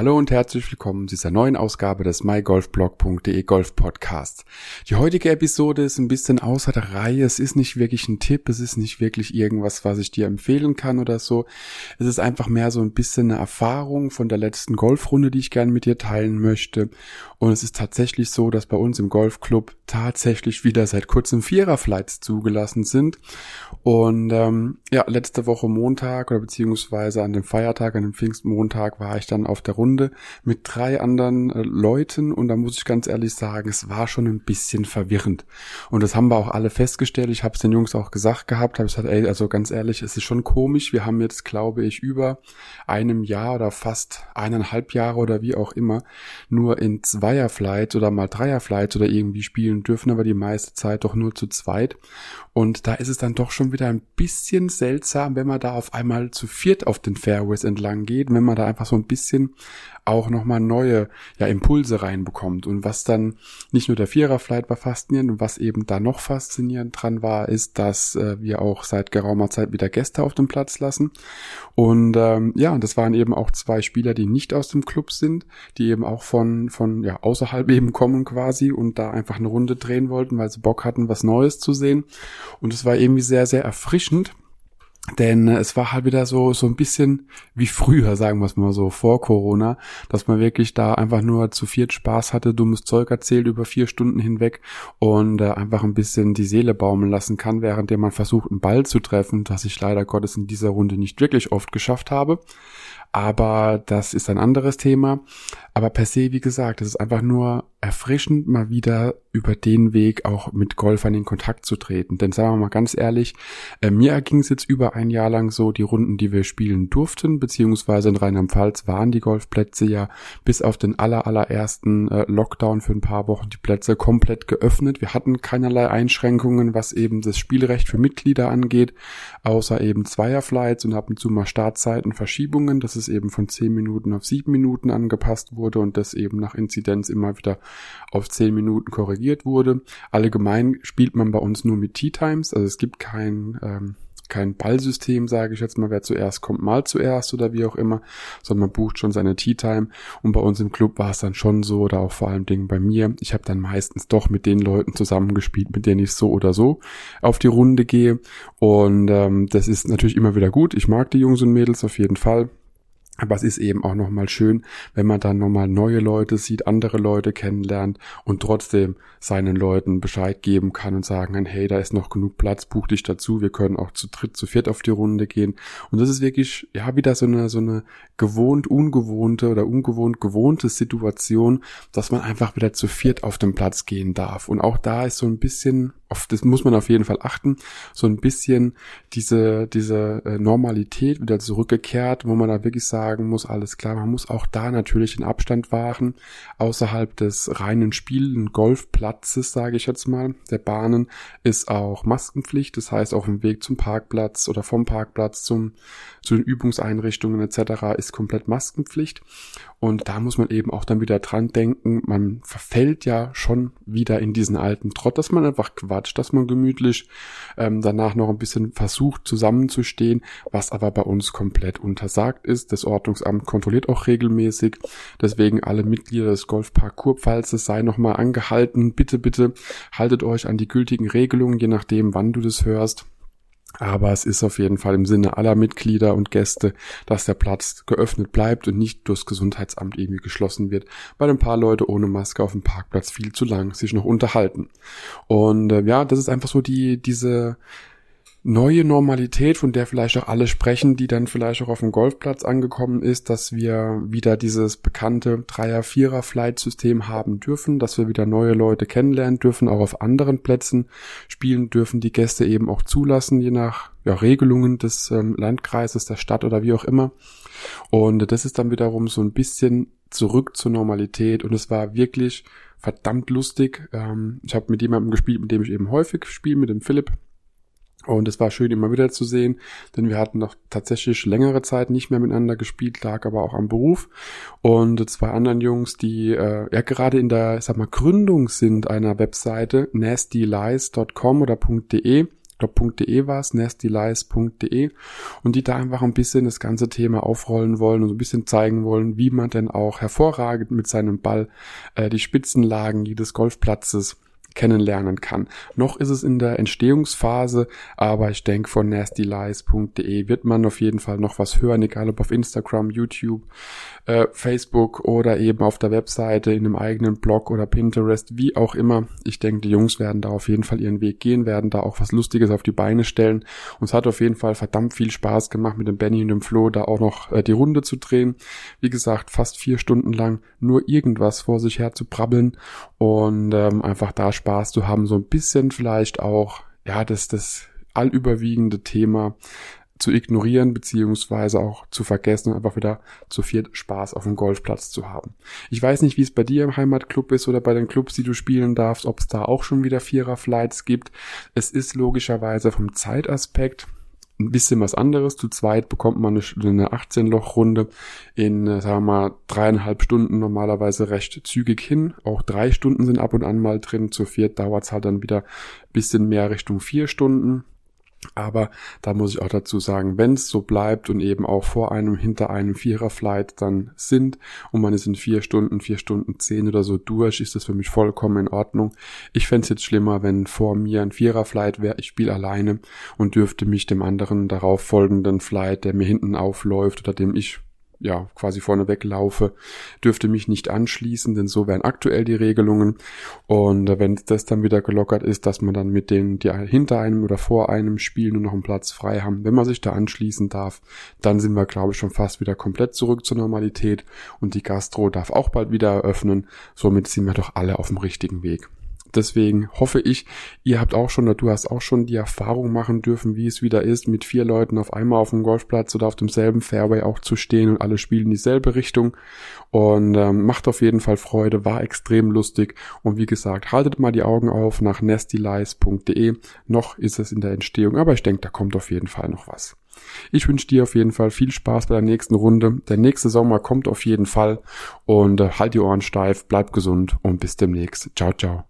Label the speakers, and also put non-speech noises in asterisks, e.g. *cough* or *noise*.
Speaker 1: Hallo und herzlich willkommen zu dieser neuen Ausgabe des mygolfblog.de Golf Podcasts. Die heutige Episode ist ein bisschen außer der Reihe. Es ist nicht wirklich ein Tipp, es ist nicht wirklich irgendwas, was ich dir empfehlen kann oder so. Es ist einfach mehr so ein bisschen eine Erfahrung von der letzten Golfrunde, die ich gerne mit dir teilen möchte. Und es ist tatsächlich so, dass bei uns im Golfclub tatsächlich wieder seit kurzem Viererflights zugelassen sind. Und ähm, ja, letzte Woche Montag oder beziehungsweise an dem Feiertag, an dem Pfingstmontag war ich dann auf der Runde mit drei anderen äh, Leuten und da muss ich ganz ehrlich sagen, es war schon ein bisschen verwirrend. Und das haben wir auch alle festgestellt. Ich habe es den Jungs auch gesagt gehabt, habe gesagt, ey, also ganz ehrlich, es ist schon komisch. Wir haben jetzt, glaube ich, über einem Jahr oder fast eineinhalb Jahre oder wie auch immer nur in Zweierflights oder mal Dreierflights oder irgendwie spielen dürfen, aber die meiste Zeit doch nur zu zweit. Und da ist es dann doch schon wieder ein bisschen seltsam, wenn man da auf einmal zu viert auf den Fairways entlang geht, wenn man da einfach so ein bisschen auch nochmal neue ja, Impulse reinbekommt. Und was dann nicht nur der Viererflight war faszinierend und was eben da noch faszinierend dran war, ist, dass äh, wir auch seit geraumer Zeit wieder Gäste auf dem Platz lassen. Und ähm, ja, das waren eben auch zwei Spieler, die nicht aus dem Club sind, die eben auch von, von ja, außerhalb *laughs* eben kommen quasi und da einfach eine Runde drehen wollten, weil sie Bock hatten, was Neues zu sehen. Und es war irgendwie sehr, sehr erfrischend denn es war halt wieder so, so ein bisschen wie früher, sagen wir es mal so, vor Corona, dass man wirklich da einfach nur zu viert Spaß hatte, dummes Zeug erzählt über vier Stunden hinweg und äh, einfach ein bisschen die Seele baumeln lassen kann, während man versucht, einen Ball zu treffen, was ich leider Gottes in dieser Runde nicht wirklich oft geschafft habe. Aber das ist ein anderes Thema. Aber per se, wie gesagt, es ist einfach nur erfrischend, mal wieder über den Weg auch mit Golfern in Kontakt zu treten. Denn sagen wir mal ganz ehrlich, äh, mir ging es jetzt über ein Jahr lang so, die Runden, die wir spielen durften, beziehungsweise in Rheinland-Pfalz waren die Golfplätze ja bis auf den aller, allerersten äh, Lockdown für ein paar Wochen die Plätze komplett geöffnet. Wir hatten keinerlei Einschränkungen, was eben das Spielrecht für Mitglieder angeht, außer eben Zweierflights und ab und zu mal Startzeitenverschiebungen, dass es eben von 10 Minuten auf 7 Minuten angepasst wurde und das eben nach Inzidenz immer wieder auf 10 Minuten korrigiert wurde. Allgemein spielt man bei uns nur mit Tea Times, also es gibt kein ähm, kein Ballsystem, sage ich jetzt mal, wer zuerst kommt, mal zuerst oder wie auch immer, sondern man bucht schon seine Tea Time. Und bei uns im Club war es dann schon so, oder auch vor allem Dingen bei mir, ich habe dann meistens doch mit den Leuten zusammengespielt, mit denen ich so oder so auf die Runde gehe. Und ähm, das ist natürlich immer wieder gut. Ich mag die Jungs und Mädels auf jeden Fall. Aber es ist eben auch nochmal schön, wenn man dann nochmal neue Leute sieht, andere Leute kennenlernt und trotzdem seinen Leuten Bescheid geben kann und sagen hey, da ist noch genug Platz, buch dich dazu, wir können auch zu dritt, zu viert auf die Runde gehen. Und das ist wirklich, ja, wieder so eine, so eine gewohnt ungewohnte oder ungewohnt gewohnte Situation, dass man einfach wieder zu viert auf den Platz gehen darf. Und auch da ist so ein bisschen auf das muss man auf jeden Fall achten, so ein bisschen diese, diese äh, Normalität wieder zurückgekehrt, wo man da wirklich sagen muss, alles klar, man muss auch da natürlich den Abstand wahren, außerhalb des reinen Spiel- und Golfplatzes, sage ich jetzt mal, der Bahnen, ist auch Maskenpflicht, das heißt auf dem Weg zum Parkplatz oder vom Parkplatz zum, zu den Übungseinrichtungen etc. ist komplett Maskenpflicht und da muss man eben auch dann wieder dran denken, man verfällt ja schon wieder in diesen alten Trott, dass man einfach quatscht, dass man gemütlich ähm, danach noch ein bisschen versucht zusammenzustehen, was aber bei uns komplett untersagt ist. Das Ordnungsamt kontrolliert auch regelmäßig. Deswegen alle Mitglieder des Golfpark Kurpfalzes sei nochmal angehalten. Bitte, bitte haltet euch an die gültigen Regelungen, je nachdem, wann du das hörst. Aber es ist auf jeden Fall im Sinne aller Mitglieder und Gäste, dass der Platz geöffnet bleibt und nicht durchs Gesundheitsamt irgendwie geschlossen wird, weil ein paar Leute ohne Maske auf dem Parkplatz viel zu lang sich noch unterhalten. Und äh, ja, das ist einfach so die, diese, neue Normalität, von der vielleicht auch alle sprechen, die dann vielleicht auch auf dem Golfplatz angekommen ist, dass wir wieder dieses bekannte Dreier-, Vierer-Flight-System haben dürfen, dass wir wieder neue Leute kennenlernen dürfen, auch auf anderen Plätzen spielen dürfen, die Gäste eben auch zulassen, je nach ja, Regelungen des ähm, Landkreises, der Stadt oder wie auch immer. Und das ist dann wiederum so ein bisschen zurück zur Normalität und es war wirklich verdammt lustig. Ähm, ich habe mit jemandem gespielt, mit dem ich eben häufig spiele, mit dem Philipp, und es war schön, immer wieder zu sehen, denn wir hatten noch tatsächlich längere Zeit nicht mehr miteinander gespielt, lag aber auch am Beruf. Und zwei anderen Jungs, die äh, ja gerade in der, ich sag mal, Gründung sind einer Webseite, nastylies.com oder .de, .de war es, nastylies.de und die da einfach ein bisschen das ganze Thema aufrollen wollen und so ein bisschen zeigen wollen, wie man denn auch hervorragend mit seinem Ball äh, die Spitzenlagen jedes Golfplatzes kennenlernen kann. Noch ist es in der Entstehungsphase, aber ich denke von nastylies.de wird man auf jeden Fall noch was hören, egal ob auf Instagram, YouTube, äh, Facebook oder eben auf der Webseite, in einem eigenen Blog oder Pinterest, wie auch immer. Ich denke, die Jungs werden da auf jeden Fall ihren Weg gehen, werden da auch was Lustiges auf die Beine stellen. Und es hat auf jeden Fall verdammt viel Spaß gemacht, mit dem Benny und dem Flo da auch noch äh, die Runde zu drehen. Wie gesagt, fast vier Stunden lang nur irgendwas vor sich her zu brabbeln und ähm, einfach da Spaß zu haben, so ein bisschen vielleicht auch, ja, das, das allüberwiegende Thema zu ignorieren beziehungsweise auch zu vergessen und einfach wieder zu viel Spaß auf dem Golfplatz zu haben. Ich weiß nicht, wie es bei dir im Heimatclub ist oder bei den Clubs, die du spielen darfst, ob es da auch schon wieder Vierer-Flights gibt. Es ist logischerweise vom Zeitaspekt ein bisschen was anderes. Zu zweit bekommt man eine 18-Loch-Runde in, äh, sagen wir mal, dreieinhalb Stunden normalerweise recht zügig hin. Auch drei Stunden sind ab und an mal drin. Zu viert dauert es halt dann wieder bisschen mehr Richtung vier Stunden. Aber da muss ich auch dazu sagen, wenn es so bleibt und eben auch vor einem, hinter einem Vierer-Flight dann sind und man ist in vier Stunden, vier Stunden zehn oder so durch, ist das für mich vollkommen in Ordnung. Ich fände jetzt schlimmer, wenn vor mir ein Vierer-Flight wäre, ich spiele alleine und dürfte mich dem anderen darauf folgenden Flight, der mir hinten aufläuft oder dem ich ja, quasi vorneweg laufe, dürfte mich nicht anschließen, denn so wären aktuell die Regelungen. Und wenn das dann wieder gelockert ist, dass man dann mit denen, die hinter einem oder vor einem spielen und noch einen Platz frei haben, wenn man sich da anschließen darf, dann sind wir, glaube ich, schon fast wieder komplett zurück zur Normalität und die Gastro darf auch bald wieder eröffnen. Somit sind wir doch alle auf dem richtigen Weg. Deswegen hoffe ich, ihr habt auch schon oder du hast auch schon die Erfahrung machen dürfen, wie es wieder ist, mit vier Leuten auf einmal auf dem Golfplatz oder auf demselben Fairway auch zu stehen und alle spielen dieselbe Richtung. Und ähm, macht auf jeden Fall Freude, war extrem lustig. Und wie gesagt, haltet mal die Augen auf nach nestylies.de. Noch ist es in der Entstehung, aber ich denke, da kommt auf jeden Fall noch was. Ich wünsche dir auf jeden Fall viel Spaß bei der nächsten Runde. Der nächste Sommer kommt auf jeden Fall. Und äh, halt die Ohren steif, bleib gesund und bis demnächst. Ciao, ciao.